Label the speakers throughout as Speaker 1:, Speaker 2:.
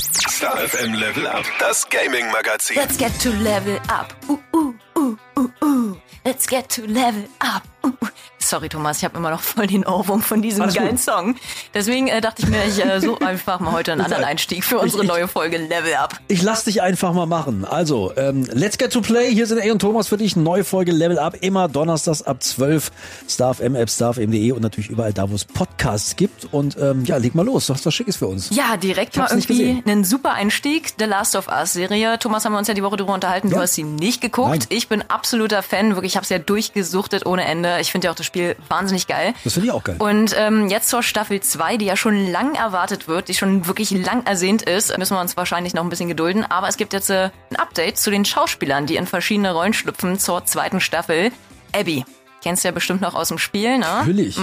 Speaker 1: Star FM Level Up, das Gaming Magazin.
Speaker 2: Let's get to level up. Uh, uh, uh, uh, uh. Let's get to level up. Uh, uh. Sorry, Thomas, ich habe immer noch voll den Ohrwurm von diesem
Speaker 3: Alles
Speaker 2: geilen
Speaker 3: gut.
Speaker 2: Song. Deswegen äh, dachte ich mir, ich äh, suche einfach mal heute einen anderen Einstieg für unsere
Speaker 3: ich-
Speaker 2: neue Folge Level Up.
Speaker 3: Ich lass dich einfach mal machen. Also, ähm, let's get to play. Hier sind A und Thomas für dich. Neue Folge Level Up. Immer donnerstags ab 12. StarFM App, starfm.de und natürlich überall da, wo es Podcasts gibt. Und ähm, ja, leg mal los. Du hast was Schickes für uns.
Speaker 2: Ja, direkt mal irgendwie einen super Einstieg. The Last of Us Serie. Thomas haben wir uns ja die Woche drüber unterhalten. Du
Speaker 3: Ja.
Speaker 2: hast sie nicht geguckt.
Speaker 3: Nein.
Speaker 2: Ich bin absoluter Fan. Wirklich, ich habe es ja durchgesuchtet ohne Ende. Ich finde ja auch das Spiel wahnsinnig geil.
Speaker 3: Das finde ich auch geil.
Speaker 2: Und ähm, jetzt zur Staffel 2, die ja schon lang erwartet wird, die schon wirklich lang ersehnt ist, müssen wir uns wahrscheinlich noch ein bisschen gedulden. Aber es gibt jetzt äh, ein Update zu den Schauspielern, die in verschiedene Rollen schlüpfen zur zweiten Staffel. Abby, kennst du ja bestimmt noch aus dem Spiel, ne?
Speaker 3: Natürlich.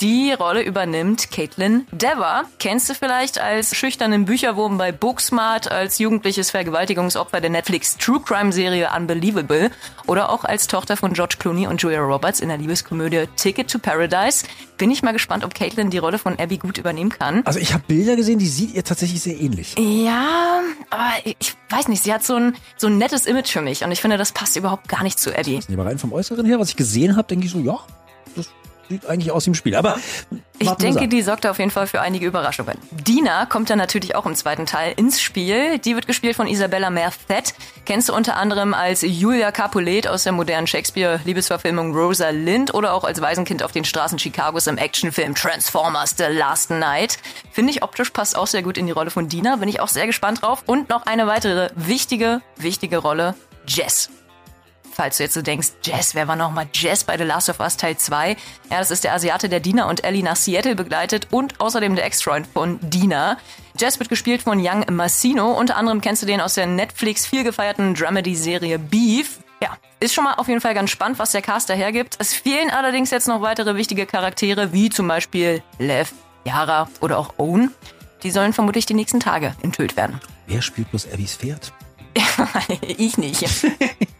Speaker 2: Die Rolle übernimmt Caitlin Dever. Kennst du vielleicht als schüchternen Bücherwurm bei Booksmart, als jugendliches Vergewaltigungsopfer der Netflix True Crime Serie Unbelievable oder auch als Tochter von George Clooney und Julia Roberts in der Liebeskomödie Ticket to Paradise. Bin ich mal gespannt, ob Caitlin die Rolle von Abby gut übernehmen kann.
Speaker 3: Also ich habe Bilder gesehen, die sieht ihr tatsächlich sehr ähnlich.
Speaker 2: Ja, aber ich weiß nicht, sie hat so ein, so ein nettes Image für mich und ich finde, das passt überhaupt gar nicht zu Abby.
Speaker 3: Aber rein vom Äußeren her, was ich gesehen habe, denke ich so, ja, eigentlich aus im Spiel. Aber
Speaker 2: Ich denke, die sorgt auf jeden Fall für einige Überraschungen. Dina kommt dann natürlich auch im zweiten Teil ins Spiel. Die wird gespielt von Isabella Merced. Kennst du unter anderem als Julia Capulet aus der modernen Shakespeare-Liebesverfilmung Rosa Lind oder auch als Waisenkind auf den Straßen Chicagos im Actionfilm Transformers The Last Night. Finde ich optisch passt auch sehr gut in die Rolle von Dina. Bin ich auch sehr gespannt drauf. Und noch eine weitere wichtige, wichtige Rolle. Jess falls du jetzt so denkst, Jess, wer war nochmal Jess bei The Last of Us Teil 2? Ja, das ist der Asiate, der Dina und Ellie nach Seattle begleitet und außerdem der Ex-Freund von Dina. Jess wird gespielt von Young Massino. Unter anderem kennst du den aus der Netflix viel gefeierten Dramedy-Serie Beef. Ja, ist schon mal auf jeden Fall ganz spannend, was der Cast dahergibt. Es fehlen allerdings jetzt noch weitere wichtige Charaktere, wie zum Beispiel Lev, Yara oder auch Owen. Die sollen vermutlich die nächsten Tage enthüllt werden.
Speaker 3: Wer spielt bloß Abbys Pferd?
Speaker 2: ich nicht.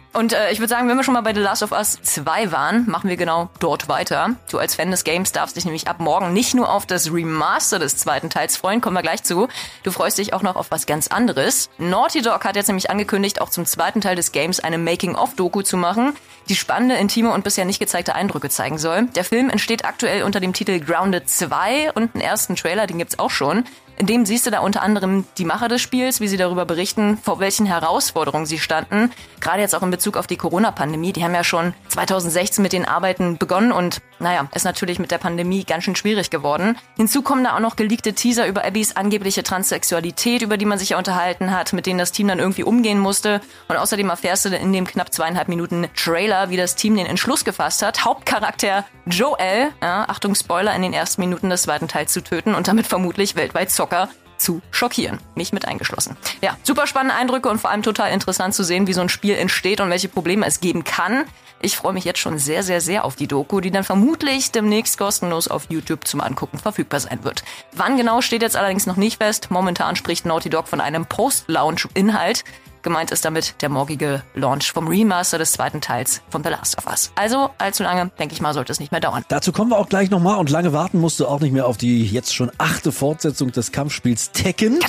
Speaker 2: Und äh, ich würde sagen, wenn wir schon mal bei The Last of Us 2 waren, machen wir genau dort weiter. Du als Fan des Games darfst dich nämlich ab morgen nicht nur auf das Remaster des zweiten Teils freuen, kommen wir gleich zu. Du freust dich auch noch auf was ganz anderes. Naughty Dog hat jetzt nämlich angekündigt, auch zum zweiten Teil des Games eine Making-of-Doku zu machen, die spannende, intime und bisher nicht gezeigte Eindrücke zeigen soll. Der Film entsteht aktuell unter dem Titel Grounded 2 und einen ersten Trailer, den gibt's auch schon. In dem siehst du da unter anderem die Macher des Spiels, wie sie darüber berichten, vor welchen Herausforderungen sie standen. Gerade jetzt auch in Bezug auf die Corona-Pandemie. Die haben ja schon 2016 mit den Arbeiten begonnen und naja, ist natürlich mit der Pandemie ganz schön schwierig geworden. Hinzu kommen da auch noch geleakte Teaser über Abbys angebliche Transsexualität, über die man sich ja unterhalten hat, mit denen das Team dann irgendwie umgehen musste. Und außerdem erfährst du in dem knapp zweieinhalb Minuten Trailer, wie das Team den Entschluss gefasst hat, Hauptcharakter Joel, ja, Achtung Spoiler, in den ersten Minuten des zweiten Teils zu töten und damit vermutlich weltweit Zocker zu schockieren. Mich mit eingeschlossen. Ja, super spannende Eindrücke und vor allem total interessant zu sehen, wie so ein Spiel entsteht und welche Probleme es geben kann. Ich freue mich jetzt schon sehr, sehr, sehr auf die Doku, die dann vermutlich demnächst kostenlos auf YouTube zum Angucken verfügbar sein wird. Wann genau steht jetzt allerdings noch nicht fest. Momentan spricht Naughty Dog von einem Post-Launch-Inhalt. Gemeint ist damit der morgige Launch vom Remaster des zweiten Teils von The Last of Us. Also allzu lange, denke ich mal, sollte es nicht mehr dauern.
Speaker 3: Dazu kommen wir auch gleich nochmal und lange warten musst du auch nicht mehr auf die jetzt schon achte Fortsetzung des Kampfspiels Tekken.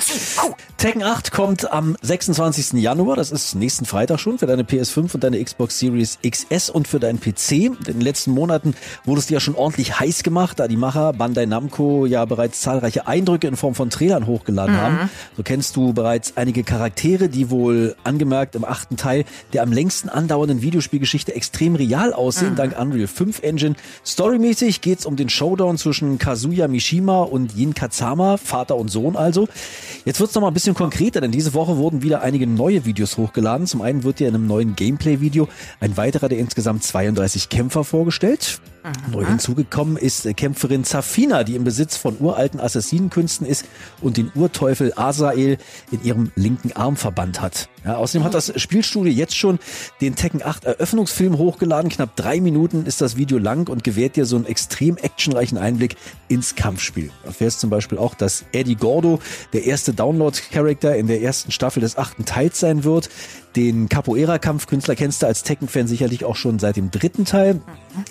Speaker 3: Tekken 8 kommt am 26. Januar, das ist nächsten Freitag schon für deine PS5 und deine Xbox Series XS und für deinen PC. In den letzten Monaten wurdest du ja schon ordentlich heiß gemacht, da die Macher Bandai Namco ja bereits zahlreiche Eindrücke in Form von Trailern hochgeladen haben. So kennst du bereits einige Charaktere, die wohl angemerkt im achten Teil der am längsten andauernden Videospielgeschichte extrem real aussehen, dank Unreal 5 Engine. Storymäßig geht's um den Showdown zwischen Kazuya Mishima und Jin Kazama, Vater und Sohn also. Jetzt wird's noch mal ein bisschen konkreter, denn diese Woche wurden wieder einige neue Videos hochgeladen. Zum einen wird ja in einem neuen Gameplay-Video ein weiterer der insgesamt 32 Kämpfer vorgestellt. Neu hinzugekommen ist äh, Kämpferin Zafina, die im Besitz von uralten Assassinenkünsten ist und den Urteufel Asael in ihrem linken Arm verbannt hat. Ja, außerdem hat das Spielstudio jetzt schon den Tekken 8 Eröffnungsfilm hochgeladen. Knapp drei Minuten ist das Video lang und gewährt dir so einen extrem actionreichen Einblick ins Kampfspiel. Du erfährst zum Beispiel auch, dass Eddie Gordo der erste Download-Charakter in der ersten Staffel des achten Teils sein wird. Den Capoeira-Kampfkünstler kennst du als Tekken-Fan sicherlich auch schon seit dem dritten Teil.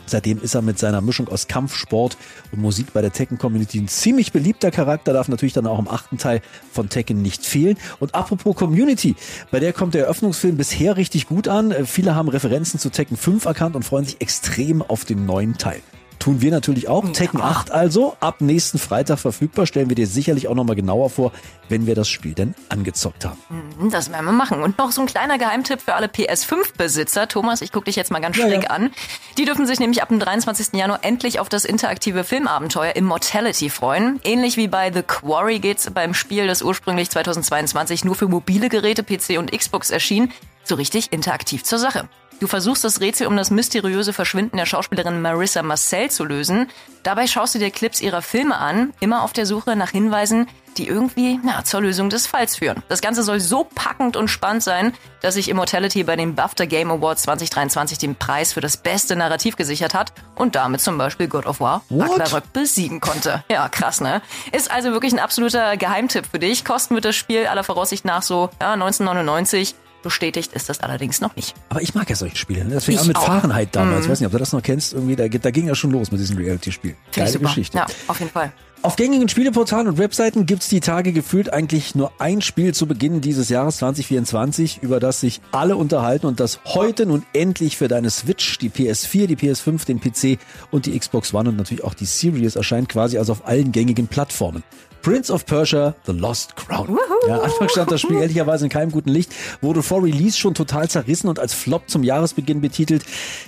Speaker 3: Seitdem ist er mit seiner Mischung aus Kampf, Sport und Musik bei der Tekken-Community ein ziemlich beliebter Charakter, darf natürlich dann auch im achten Teil von Tekken nicht fehlen. Und apropos Community, bei der kommt der Eröffnungsfilm bisher richtig gut an. Viele haben Referenzen zu Tekken 5 erkannt und freuen sich extrem auf den neuen Teil. Tun wir natürlich auch. Ja. Tekken 8 also, ab nächsten Freitag verfügbar. Stellen wir dir sicherlich auch nochmal genauer vor, wenn wir das Spiel denn angezockt haben.
Speaker 2: Mhm, das werden wir machen. Und noch so ein kleiner Geheimtipp für alle PS5-Besitzer. Thomas, ich gucke dich jetzt mal ganz ja, schräg ja. an. Die dürfen sich nämlich ab dem 23. Januar endlich auf das interaktive Filmabenteuer Immortality freuen. Ähnlich wie bei The Quarry geht's beim Spiel, das ursprünglich 2022 nur für mobile Geräte, PC und Xbox erschien, so richtig interaktiv zur Sache. Du versuchst das Rätsel um das mysteriöse Verschwinden der Schauspielerin Marissa Marcel zu lösen. Dabei schaust du dir Clips ihrer Filme an, immer auf der Suche nach Hinweisen, die irgendwie na, zur Lösung des Falls führen. Das Ganze soll so packend und spannend sein, dass sich Immortality bei den BAFTA Game Awards 2023 den Preis für das beste Narrativ gesichert hat und damit zum Beispiel God of War Ragnarök besiegen konnte. Ja, krass, ne? Ist also wirklich ein absoluter Geheimtipp für dich. Kosten wird das Spiel aller Voraussicht nach so ja, 1999. Bestätigt ist das allerdings noch nicht.
Speaker 3: Aber ich mag ja solche Spiele. Ne? Das fing an mit auch. Fahrenheit damals. Mhm. Ich weiß nicht, ob du das noch kennst. Irgendwie, da, da ging ja schon los mit diesem Reality-Spiel. Geile Geschichte.
Speaker 2: Ja, auf jeden Fall.
Speaker 3: Auf gängigen Spieleportalen und Webseiten gibt's die Tage gefühlt eigentlich nur ein Spiel zu Beginn dieses Jahres 2024, über das sich alle unterhalten und das heute nun endlich für deine Switch, die PS4, die PS5, den PC und die Xbox One und natürlich auch die Series erscheint, quasi also auf allen gängigen Plattformen. Prince of Persia, The Lost Crown. Woohoo. Ja, Anfang stand das Spiel ehrlicherweise in keinem guten Licht, wurde vor Release schon total zerrissen und als Flop zum Jahresbeginn betitelt.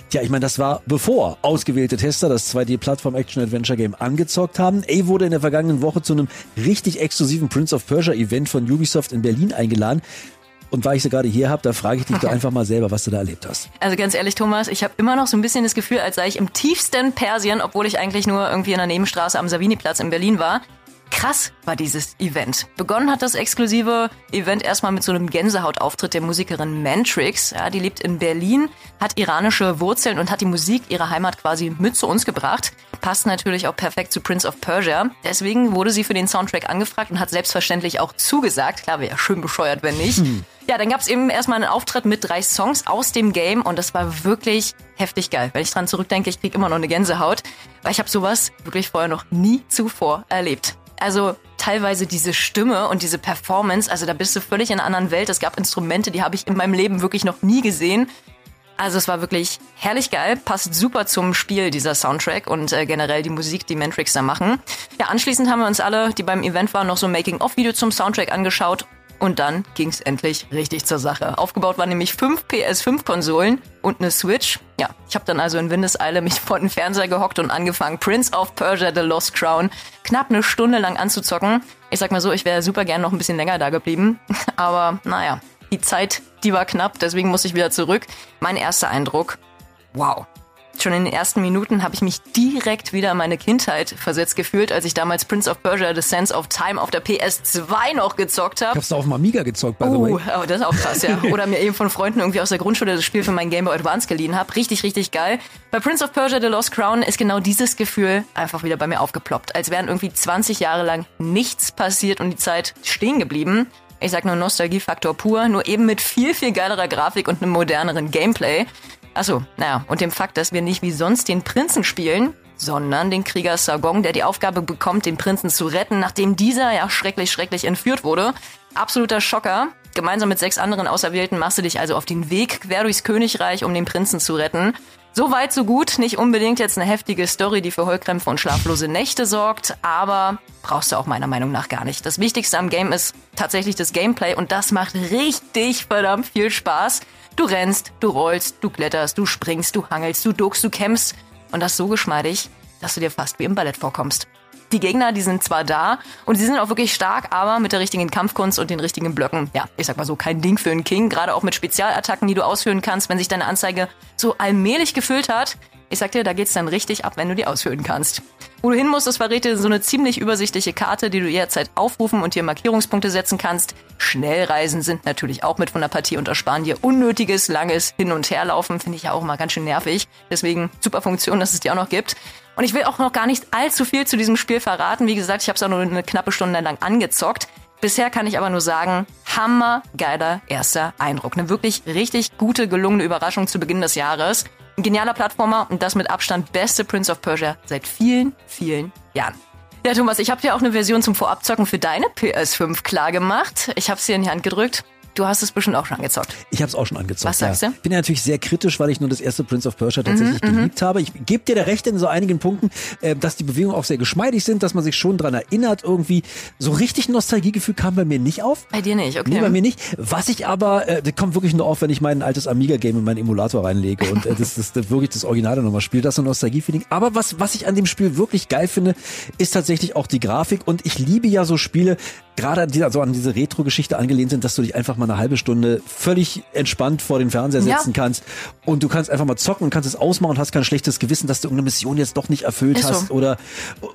Speaker 3: Tja, ich meine, das war bevor ausgewählte Tester das 2D-Plattform-Action-Adventure-Game angezockt haben. A wurde in der vergangenen Woche zu einem richtig exklusiven Prince of Persia-Event von Ubisoft in Berlin eingeladen. Und weil ich sie gerade hier habe, da frage ich dich doch einfach mal selber, was du da erlebt hast.
Speaker 2: Also ganz ehrlich, Thomas, ich habe immer noch so ein bisschen das Gefühl, als sei ich im tiefsten Persien, obwohl ich eigentlich nur irgendwie in der Nebenstraße am Saviniplatz in Berlin war krass war dieses Event. Begonnen hat das exklusive Event erstmal mit so einem Gänsehautauftritt der Musikerin Mantrix. Ja, die lebt in Berlin, hat iranische Wurzeln und hat die Musik ihrer Heimat quasi mit zu uns gebracht. Passt natürlich auch perfekt zu Prince of Persia. Deswegen wurde sie für den Soundtrack angefragt und hat selbstverständlich auch zugesagt. Klar, wäre ja schön bescheuert, wenn nicht. Hm. Ja, dann gab's eben erstmal einen Auftritt mit drei Songs aus dem Game und das war wirklich heftig geil. Wenn ich dran zurückdenke, ich krieg immer noch eine Gänsehaut, weil ich habe sowas wirklich vorher noch nie zuvor erlebt. Also teilweise diese Stimme und diese Performance, also da bist du völlig in einer anderen Welt. Es gab Instrumente, die habe ich in meinem Leben wirklich noch nie gesehen. Also es war wirklich herrlich geil, passt super zum Spiel dieser Soundtrack und äh, generell die Musik, die Mantrix da machen. Ja, anschließend haben wir uns alle, die beim Event waren, noch so ein Making-of-Video zum Soundtrack angeschaut und dann ging's endlich richtig zur Sache. Aufgebaut waren nämlich fünf PS5-Konsolen und eine Switch. Ja, ich habe dann also in Windeseile mich vor den Fernseher gehockt und angefangen, Prince of Persia The Lost Crown knapp eine Stunde lang anzuzocken. Ich sag mal so, ich wäre super gern noch ein bisschen länger da geblieben. Aber naja, die Zeit, die war knapp, deswegen muss ich wieder zurück. Mein erster Eindruck, wow, Schon in den ersten Minuten habe ich mich direkt wieder in meine Kindheit versetzt gefühlt, als ich damals Prince of Persia The Sense of Time auf der PS2 noch gezockt habe.
Speaker 3: Hast du auf dem Amiga gezockt, by the
Speaker 2: way? Oh, das ist auch krass, ja. Oder mir eben von Freunden irgendwie aus der Grundschule das Spiel für mein Game Boy Advance geliehen habe. Richtig, richtig geil. Bei Prince of Persia The Lost Crown ist genau dieses Gefühl einfach wieder bei mir aufgeploppt. Als wären irgendwie 20 Jahre lang nichts passiert und die Zeit stehen geblieben. Ich sag nur Nostalgiefaktor pur, nur eben mit viel, viel geilerer Grafik und einem moderneren Gameplay. Achso, naja, und dem Fakt, dass wir nicht wie sonst den Prinzen spielen, sondern den Krieger Sargong, der die Aufgabe bekommt, den Prinzen zu retten, nachdem dieser ja schrecklich, schrecklich entführt wurde. Absoluter Schocker. Gemeinsam mit sechs anderen Auserwählten machst du dich also auf den Weg quer durchs Königreich, um den Prinzen zu retten. So weit, so gut. Nicht unbedingt jetzt eine heftige Story, die für Heulkrämpfe und schlaflose Nächte sorgt, aber brauchst du auch meiner Meinung nach gar nicht. Das Wichtigste am Game ist tatsächlich das Gameplay und das macht richtig verdammt viel Spaß. Du rennst, du rollst, du kletterst, du springst, du hangelst, du duckst, du kämpfst und das so geschmeidig, dass du dir fast wie im Ballett vorkommst. Die Gegner, die sind zwar da und sie sind auch wirklich stark, aber mit der richtigen Kampfkunst und den richtigen Blöcken, ja, ich sag mal so, kein Ding für einen King, gerade auch mit Spezialattacken, die du ausführen kannst, wenn sich deine Anzeige so allmählich gefüllt hat. Ich sag dir, da geht's dann richtig ab, wenn du die ausführen kannst. Wo du hin musst, das verrät dir so eine ziemlich übersichtliche Karte, die du jederzeit aufrufen und dir Markierungspunkte setzen kannst. Schnellreisen sind natürlich auch mit von der Partie und ersparen dir unnötiges, langes Hin- und Herlaufen. Finde ich ja auch immer ganz schön nervig. Deswegen super Funktion, dass es die auch noch gibt. Und ich will auch noch gar nicht allzu viel zu diesem Spiel verraten. Wie gesagt, ich habe es auch nur eine knappe Stunde lang angezockt. Bisher kann ich aber nur sagen, hammergeiler erster Eindruck. Eine wirklich richtig gute, gelungene Überraschung zu Beginn des Jahres. Ein genialer Plattformer und das mit Abstand beste Prince of Persia seit vielen, vielen Jahren. Ja, Thomas, ich habe dir auch eine Version zum Vorabzocken für deine PS5 klar gemacht. Ich habe sie in die Hand gedrückt. Du hast es bestimmt auch schon angezockt.
Speaker 3: Ich habe es auch schon angezockt.
Speaker 2: Was sagst
Speaker 3: ja.
Speaker 2: du?
Speaker 3: Bin ja natürlich sehr kritisch, weil ich nur das erste Prince of Persia tatsächlich
Speaker 2: Mhm,
Speaker 3: geliebt habe. Ich gebe dir da recht in so einigen Punkten, äh, dass die Bewegungen auch sehr geschmeidig sind, dass man sich schon dran erinnert irgendwie. So richtig Nostalgiegefühl kam bei mir nicht auf.
Speaker 2: Bei dir nicht, okay.
Speaker 3: Nee, bei mir nicht. Was ich aber, äh, das kommt wirklich nur auf, wenn ich mein altes Amiga-Game in meinen Emulator reinlege und äh, das, das, das wirklich das Originale nochmal spiele. Das ist so ein Nostalgie-Feeling. Aber was, was ich an dem Spiel wirklich geil finde, ist tatsächlich auch die Grafik. Und ich liebe ja so Spiele, gerade an, die, also an diese Retro-Geschichte angelehnt sind, dass du dich einfach mal eine halbe Stunde völlig entspannt vor den Fernseher
Speaker 2: Ja.
Speaker 3: setzen kannst und du kannst einfach mal zocken und kannst es ausmachen und hast kein schlechtes Gewissen, dass du irgendeine Mission jetzt doch nicht erfüllt
Speaker 2: so.
Speaker 3: hast oder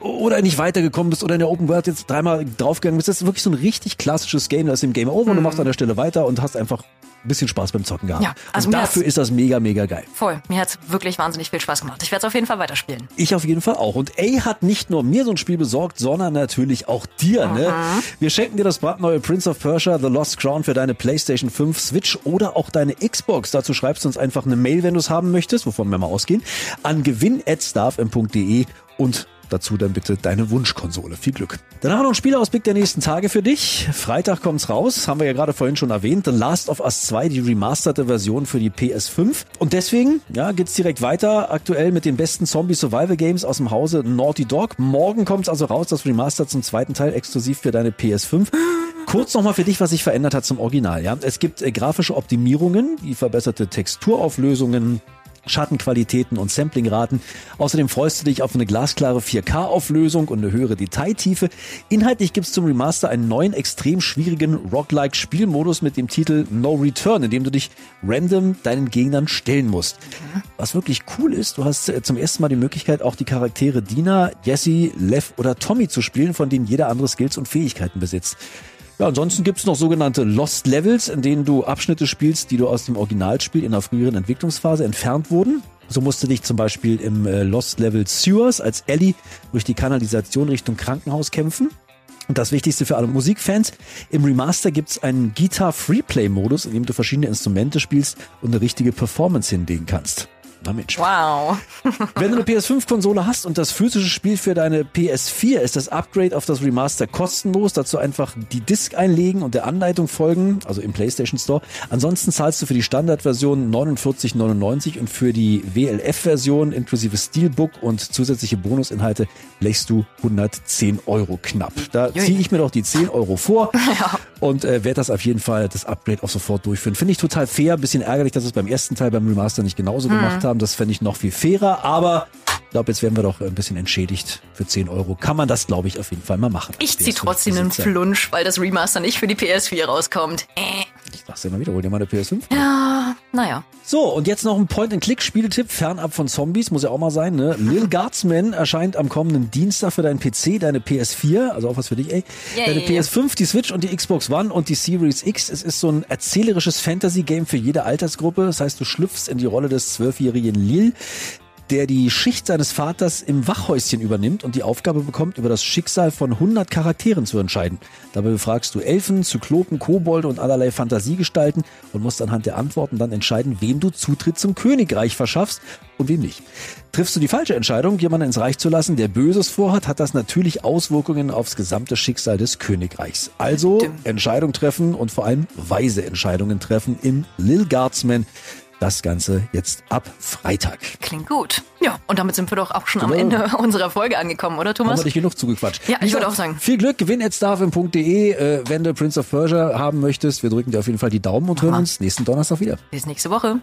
Speaker 3: oder nicht weitergekommen bist oder in der Open World jetzt dreimal draufgegangen bist. Das ist wirklich so ein richtig klassisches Game, da ist im Game Over und du machst an der Stelle weiter und hast einfach ein bisschen Spaß beim Zocken gehabt.
Speaker 2: Ja, also
Speaker 3: und dafür ist das mega, mega geil.
Speaker 2: Voll. Mir hat's wirklich wahnsinnig viel Spaß gemacht. Ich werde es auf jeden Fall weiterspielen.
Speaker 3: Ich auf jeden Fall auch. Und A hat nicht nur mir so ein Spiel besorgt, sondern natürlich auch dir. Ne? Wir schenken dir das brandneue Prince of Persia The Lost Crown für deine PlayStation 5, Switch oder auch deine Xbox. Dazu schreibst du uns einfach eine Mail, wenn du es haben möchtest, wovon wir mal ausgehen, an gewinn.starfm.de und dazu dann bitte deine Wunschkonsole. Viel Glück. Dann haben wir noch einen Spielausblick der nächsten Tage für dich. Freitag kommt's raus, haben wir ja gerade vorhin schon erwähnt. The Last of Us 2, die remasterte Version für die PS5. Und deswegen, ja, geht's direkt weiter. Aktuell mit den besten Zombie-Survival-Games aus dem Hause Naughty Dog. Morgen kommt's also raus, das Remaster zum zweiten Teil exklusiv für deine PS5. Kurz nochmal für dich, was sich verändert hat zum Original. Ja, Es gibt äh, grafische Optimierungen, wie verbesserte Texturauflösungen, Schattenqualitäten und Samplingraten. Außerdem freust du dich auf eine glasklare 4K-Auflösung und eine höhere Detailtiefe. Inhaltlich gibt's zum Remaster einen neuen, extrem schwierigen Roguelike Spielmodus mit dem Titel No Return, in dem du dich random deinen Gegnern stellen musst. Was wirklich cool ist, du hast äh, zum ersten Mal die Möglichkeit, auch die Charaktere Dina, Jesse, Lev oder Tommy zu spielen, von denen jeder andere Skills und Fähigkeiten besitzt. Ja, ansonsten gibt's noch sogenannte Lost Levels, in denen du Abschnitte spielst, die du aus dem Originalspiel in einer früheren Entwicklungsphase entfernt wurden. So musst du dich zum Beispiel im äh, Lost Level Sewers als Ellie durch die Kanalisation Richtung Krankenhaus kämpfen. Und das Wichtigste für alle Musikfans, im Remaster gibt's einen Guitar-Freeplay-Modus, in dem du verschiedene Instrumente spielst und eine richtige Performance hinlegen kannst. Na Mensch.
Speaker 2: Wow.
Speaker 3: Wenn du eine PS5-Konsole hast und das physische Spiel für deine PS4 ist das Upgrade auf das Remaster kostenlos. Dazu einfach die Disk einlegen und der Anleitung folgen, also im PlayStation Store. Ansonsten zahlst du für die Standardversion 49,99 und für die WLF-Version inklusive Steelbook und zusätzliche Bonusinhalte lächst du 110 Euro knapp. Da ziehe ich mir doch die 10 Euro vor und äh, werde das auf jeden Fall, das Upgrade auch sofort durchführen. Finde ich total fair, bisschen ärgerlich, dass es beim ersten Teil beim Remaster nicht genauso
Speaker 2: Mhm.
Speaker 3: gemacht haben. Das fände ich noch viel fairer, aber ich glaube, jetzt werden wir doch ein bisschen entschädigt. Für 10 Euro kann man das, glaube ich, auf jeden Fall mal machen.
Speaker 2: Ich zieh trotzdem einen. Flunsch, weil das Remaster nicht für die PS4 rauskommt. Äh.
Speaker 3: Ich sag's dir mal wieder, hol dir mal eine PS5.
Speaker 2: Ja, naja.
Speaker 3: So, und jetzt noch ein Point-and-Click-Spieletipp, fernab von Zombies, muss ja auch mal sein, ne? Lil Guardsman erscheint am kommenden Dienstag für deinen PC, deine PS4, also auch was für dich, ey.
Speaker 2: Yay.
Speaker 3: Deine PS5, die Switch und die Xbox One und die Series X. Es ist so ein erzählerisches Fantasy-Game für jede Altersgruppe. Das heißt, du schlüpfst in die Rolle des zwölfjährigen Lil, der die Schicht seines Vaters im Wachhäuschen übernimmt und die Aufgabe bekommt, über das Schicksal von 100 Charakteren zu entscheiden. Dabei befragst du Elfen, Zyklopen, Kobolde und allerlei Fantasiegestalten und musst anhand der Antworten dann entscheiden, wem du Zutritt zum Königreich verschaffst und wem nicht. Triffst du die falsche Entscheidung, jemanden ins Reich zu lassen, der Böses vorhat, hat das natürlich Auswirkungen aufs gesamte Schicksal des Königreichs. Also Entscheidung treffen und vor allem weise Entscheidungen treffen im Lil Guardsman. Das Ganze jetzt ab Freitag.
Speaker 2: Klingt gut. Ja, und damit sind wir doch auch schon am
Speaker 3: Genau.
Speaker 2: Ende unserer Folge angekommen, oder
Speaker 3: Haben
Speaker 2: Thomas?
Speaker 3: wir dich genug zugequatscht.
Speaker 2: Ja, ich würde auch sagen.
Speaker 3: Viel Glück, gewinn.starfm.de, äh, wenn du Prince of Persia haben möchtest. Wir drücken dir auf jeden Fall die Daumen und hören uns nächsten Donnerstag wieder.
Speaker 2: Bis nächste Woche.